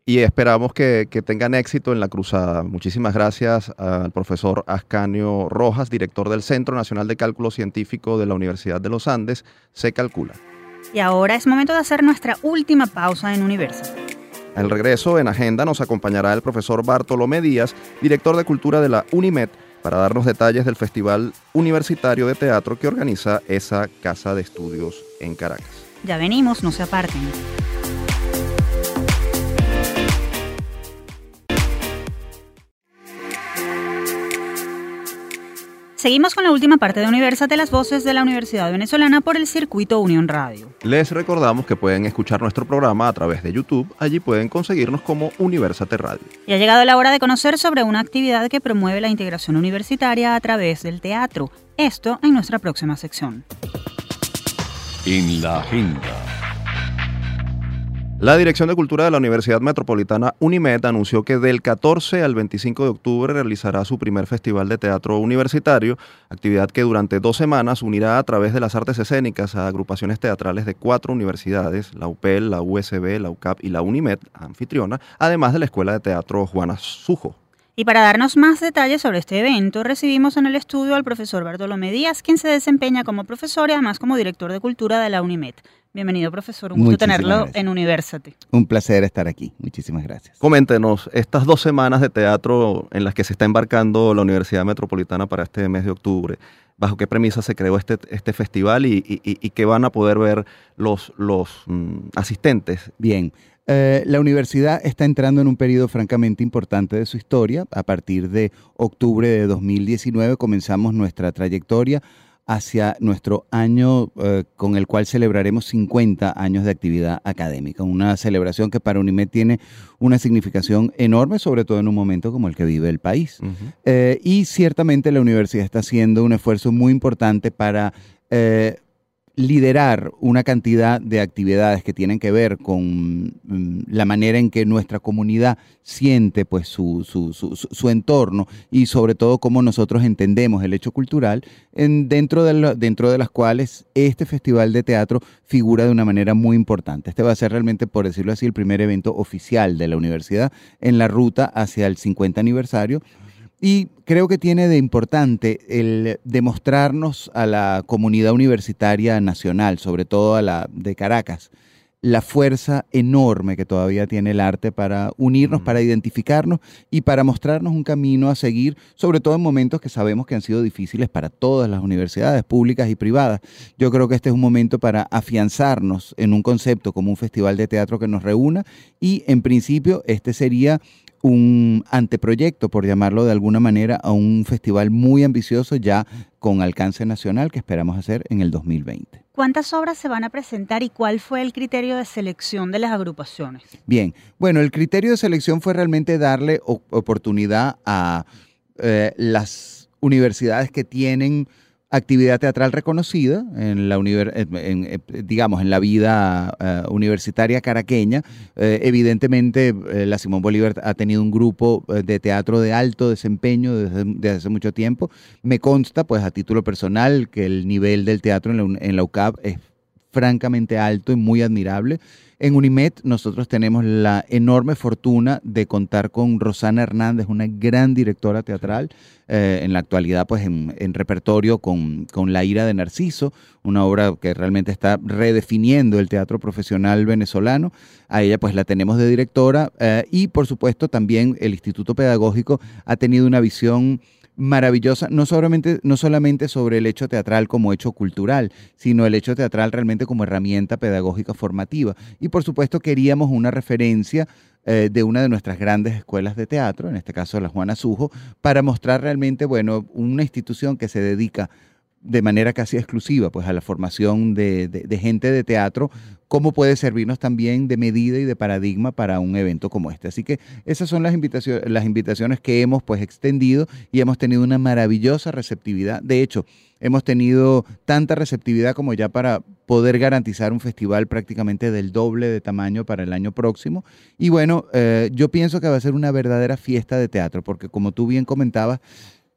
y esperamos que, que, tengan éxito en la cruzada. Muchísimas gracias al profesor Ascanio Rojas, director del Centro Nacional de Cálculo Científico de la Universidad de los Andes, Se Calcula. Y ahora es momento de hacer nuestra última pausa en Universo. Al regreso, en agenda, nos acompañará el profesor Bartolomé Díaz, director de Cultura de la UNIMED, para darnos detalles del Festival Universitario de Teatro que organiza esa casa de estudios en Caracas. Ya venimos, no se aparten. Seguimos con la última parte de Universate, las voces de la Universidad Venezolana por el circuito Unión Radio. Les recordamos que pueden escuchar nuestro programa a través de YouTube. Allí pueden conseguirnos como Universate Radio. Y ha llegado la hora de conocer sobre una actividad que promueve la integración universitaria a través del teatro. Esto en nuestra próxima sección. En la agenda. La Dirección de Cultura de la Universidad Metropolitana UNIMED anunció que del 14 al 25 de octubre realizará su primer festival de teatro universitario, actividad que durante dos semanas unirá a través de las artes escénicas a agrupaciones teatrales de cuatro universidades, la UPEL, la USB, la UCAP y la UNIMED, anfitriona, además de la Escuela de Teatro Juana Sujo. Y para darnos más detalles sobre este evento, recibimos en el estudio al profesor Bartolomé Díaz, quien se desempeña como profesor y además como director de cultura de la UNIMED. Bienvenido, profesor. Un gusto tenerlo en University. Un placer estar aquí. Muchísimas gracias. Coméntenos, estas dos semanas de teatro en las que se está embarcando la Universidad Metropolitana para este mes de octubre, ¿bajo qué premisa se creó este, este festival y, qué van a poder ver los, los mm, asistentes? Bien. Eh, la universidad está entrando en un periodo francamente importante de su historia. A partir de octubre de 2019 comenzamos nuestra trayectoria hacia nuestro año eh, con el cual celebraremos 50 años de actividad académica. Una celebración que para UNIMED tiene una significación enorme, sobre todo en un momento como el que vive el país. Eh, y ciertamente la universidad está haciendo un esfuerzo muy importante para eh, liderar una cantidad de actividades que tienen que ver con mm, la manera en que nuestra comunidad siente pues su, su, su, entorno y sobre todo cómo nosotros entendemos el hecho cultural en, dentro, de dentro de las cuales este festival de teatro figura de una manera muy importante. Este va a ser realmente, por decirlo así, el primer evento oficial de la universidad en la ruta hacia el 50 aniversario Y creo que tiene de importante el demostrarnos a la comunidad universitaria nacional, sobre todo a la de Caracas, la fuerza enorme que todavía tiene el arte para unirnos, para identificarnos y para mostrarnos un camino a seguir, sobre todo en momentos que sabemos que han sido difíciles para todas las universidades públicas y privadas. Yo creo que este es un momento para afianzarnos en un concepto como un festival de teatro que nos reúna y en principio este sería un anteproyecto, por llamarlo de alguna manera, a un festival muy ambicioso ya con alcance nacional que esperamos hacer en el 2020. ¿Cuántas obras se van a presentar y cuál fue el criterio de selección de las agrupaciones? Bien, bueno, el criterio de selección fue realmente darle oportunidad a eh, las universidades que tienen actividad teatral reconocida en la eh, digamos en la vida eh, universitaria caraqueña. Eh, evidentemente la Simón Bolívar ha tenido un grupo de teatro de alto desempeño desde, hace mucho tiempo. Me consta pues a título personal que el nivel del teatro en la, en la UCAP es francamente alto y muy admirable en UNIMED nosotros tenemos la enorme fortuna de contar con Rosana Hernández, una gran directora teatral, eh, en la actualidad pues en, repertorio con, La ira de Narciso, una obra que realmente está redefiniendo el teatro profesional venezolano. A ella pues la tenemos de directora eh, y por supuesto también el Instituto Pedagógico ha tenido una visión maravillosa, no solamente, no solamente sobre el hecho teatral como hecho cultural, sino el hecho teatral realmente como herramienta pedagógica formativa. Y por supuesto queríamos una referencia eh, de una de nuestras grandes escuelas de teatro, en este caso la Juana Sujo, para mostrar realmente, bueno, una institución que se dedica de manera casi exclusiva pues a la formación de, gente de teatro, cómo puede servirnos también de medida y de paradigma para un evento como este. Así que esas son las invitaciones, las invitaciones que hemos pues extendido y hemos tenido una maravillosa receptividad. De hecho, hemos tenido tanta receptividad como ya para poder garantizar un festival prácticamente del doble de tamaño para el año próximo. Y bueno, eh, yo pienso que va a ser una verdadera fiesta de teatro, porque como tú bien comentabas,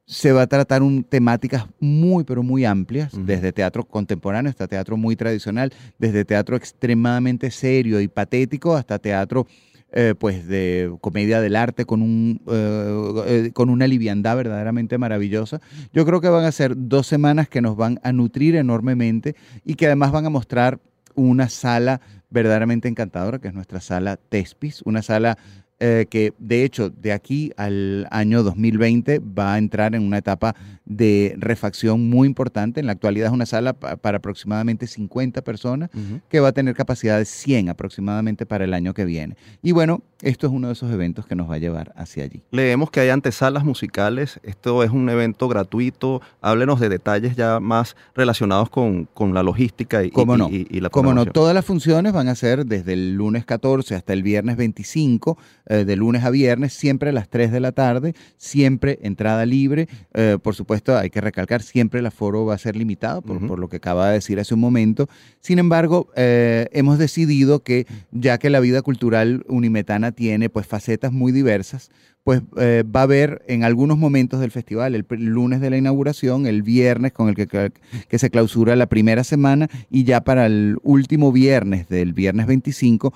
se va a tratar un, temáticas muy, pero muy amplias, desde teatro contemporáneo hasta teatro muy tradicional, desde teatro extremadamente serio y patético hasta teatro eh, pues de comedia del arte con, un, eh, eh, con una liviandad verdaderamente maravillosa. Yo creo que van a ser dos semanas que nos van a nutrir enormemente y que además van a mostrar una sala verdaderamente encantadora, que es nuestra sala Tespis, una sala eh, que de hecho de aquí al año 2020 va a entrar en una etapa de refacción muy importante. En la actualidad es una sala para aproximadamente 50 personas que va a tener capacidad de 100 aproximadamente para el año que viene. Y bueno, esto es uno de esos eventos que nos va a llevar hacia allí. Leemos que hay antesalas musicales. Esto es un evento gratuito. Háblenos de detalles ya más relacionados con, la logística y, ¿Cómo no? y, la Como no, todas las funciones van a ser desde el lunes 14 hasta el viernes 25 eh, de lunes a viernes, siempre a las 3 de la tarde, siempre entrada libre. Eh, por supuesto, hay que recalcar, siempre el aforo va a ser limitado, por, lo que acaba de decir hace un momento. Sin embargo, eh, hemos decidido que ya que la vida cultural unimetana tiene pues facetas muy diversas, pues eh, va a haber en algunos momentos del festival, el, lunes de la inauguración, el viernes con el que, que, se clausura la primera semana y ya para el último viernes del viernes 25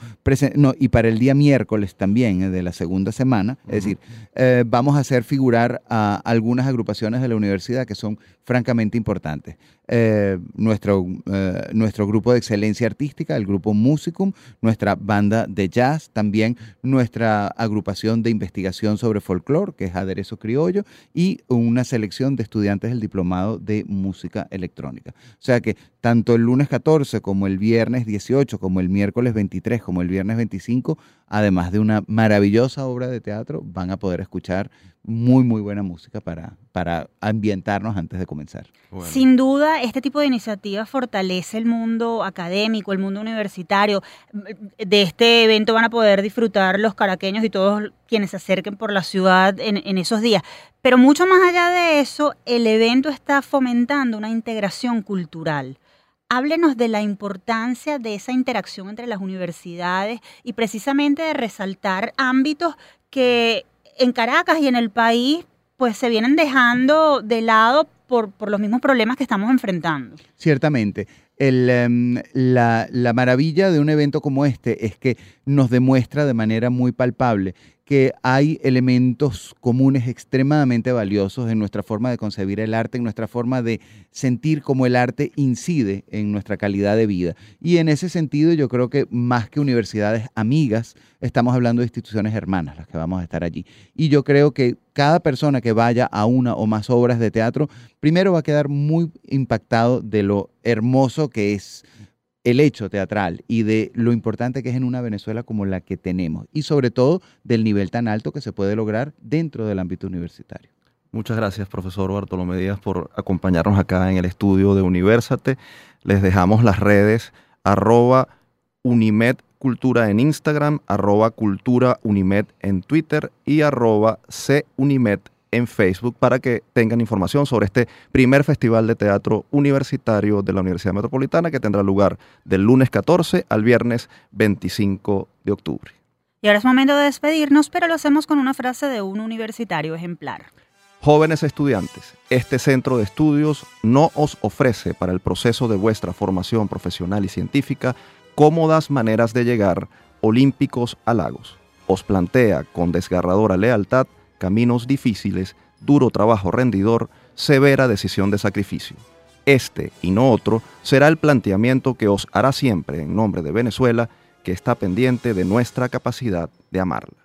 no, y para el día miércoles también eh, de la segunda semana, es decir, eh, vamos a hacer figurar a algunas agrupaciones de la universidad que son francamente importantes. Eh, nuestro, eh, nuestro grupo de excelencia artística, el grupo Musicum, nuestra banda de jazz, también nuestra agrupación de investigación sobre folclore, que es Aderezo Criollo, y una selección de estudiantes del diplomado de música electrónica. O sea que tanto el lunes 14 como el viernes 18, como el miércoles 23, como el viernes 25, además de una maravillosa obra de teatro, van a poder escuchar muy, muy buena música para, para ambientarnos antes de comenzar. Sin duda, este tipo de iniciativas fortalece el mundo académico, el mundo universitario. De este evento van a poder disfrutar los caraqueños y todos quienes se acerquen por la ciudad en, en esos días. Pero mucho más allá de eso, el evento está fomentando una integración cultural. Háblenos de la importancia de esa interacción entre las universidades y precisamente de resaltar ámbitos que en Caracas y en el país pues se vienen dejando de lado por, los mismos problemas que estamos enfrentando. Ciertamente. Em, la, maravilla de un evento como este es que nos demuestra de manera muy palpable que hay elementos comunes extremadamente valiosos en nuestra forma de concebir el arte, en nuestra forma de sentir cómo el arte incide en nuestra calidad de vida. Y en ese sentido yo creo que más que universidades amigas, estamos hablando de instituciones hermanas las que vamos a estar allí. Y yo creo que cada persona que vaya a una o más obras de teatro, primero va a quedar muy impactado de lo hermoso que es el hecho teatral y de lo importante que es en una Venezuela como la que tenemos y sobre todo del nivel tan alto que se puede lograr dentro del ámbito universitario. Muchas gracias, profesor Bartolomé Díaz, por acompañarnos acá en el estudio de Universate. Les dejamos las redes arroba Unimed Cultura en Instagram, arroba Cultura en Twitter y arroba C en Facebook para que tengan información sobre este primer festival de teatro universitario de la Universidad Metropolitana que tendrá lugar del lunes 14 al viernes 25 de octubre. Y ahora es momento de despedirnos, pero lo hacemos con una frase de un universitario ejemplar. Jóvenes estudiantes, este centro de estudios no os ofrece para el proceso de vuestra formación profesional y científica cómodas maneras de llegar olímpicos a lagos. Os plantea con desgarradora lealtad caminos difíciles, duro trabajo rendidor, severa decisión de sacrificio. Este y no otro será el planteamiento que os hará siempre en nombre de Venezuela, que está pendiente de nuestra capacidad de amarla.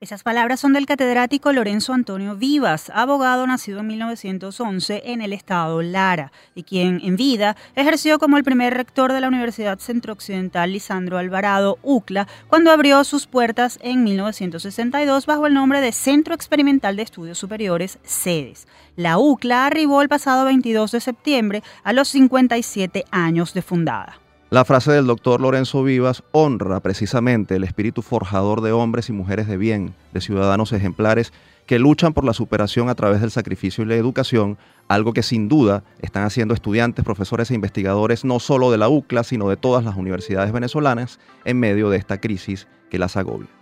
Esas palabras son del catedrático Lorenzo Antonio Vivas, abogado nacido en 1911 en el estado Lara, y quien en vida ejerció como el primer rector de la Universidad Centro-Occidental Lisandro Alvarado, UCLA, cuando abrió sus puertas en 1962 bajo el nombre de Centro Experimental de Estudios Superiores, SEDES. La UCLA arribó el pasado 22 de septiembre a los 57 años de fundada. La frase del doctor Lorenzo Vivas honra precisamente el espíritu forjador de hombres y mujeres de bien, de ciudadanos ejemplares que luchan por la superación a través del sacrificio y la educación, algo que sin duda están haciendo estudiantes, profesores e investigadores no solo de la UCLA, sino de todas las universidades venezolanas en medio de esta crisis que las agobia.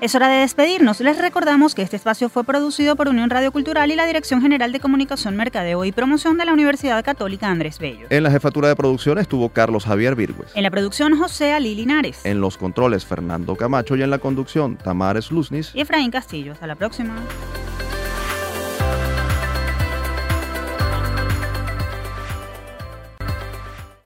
Es hora de despedirnos. Les recordamos que este espacio fue producido por Unión Radio Cultural y la Dirección General de Comunicación, Mercadeo y Promoción de la Universidad Católica Andrés Bello. En la jefatura de producción estuvo Carlos Javier Virgües. En la producción, José Ali Linares. En los controles, Fernando Camacho y en la conducción, Tamares Luznis. Y Efraín Castillo. Hasta la próxima.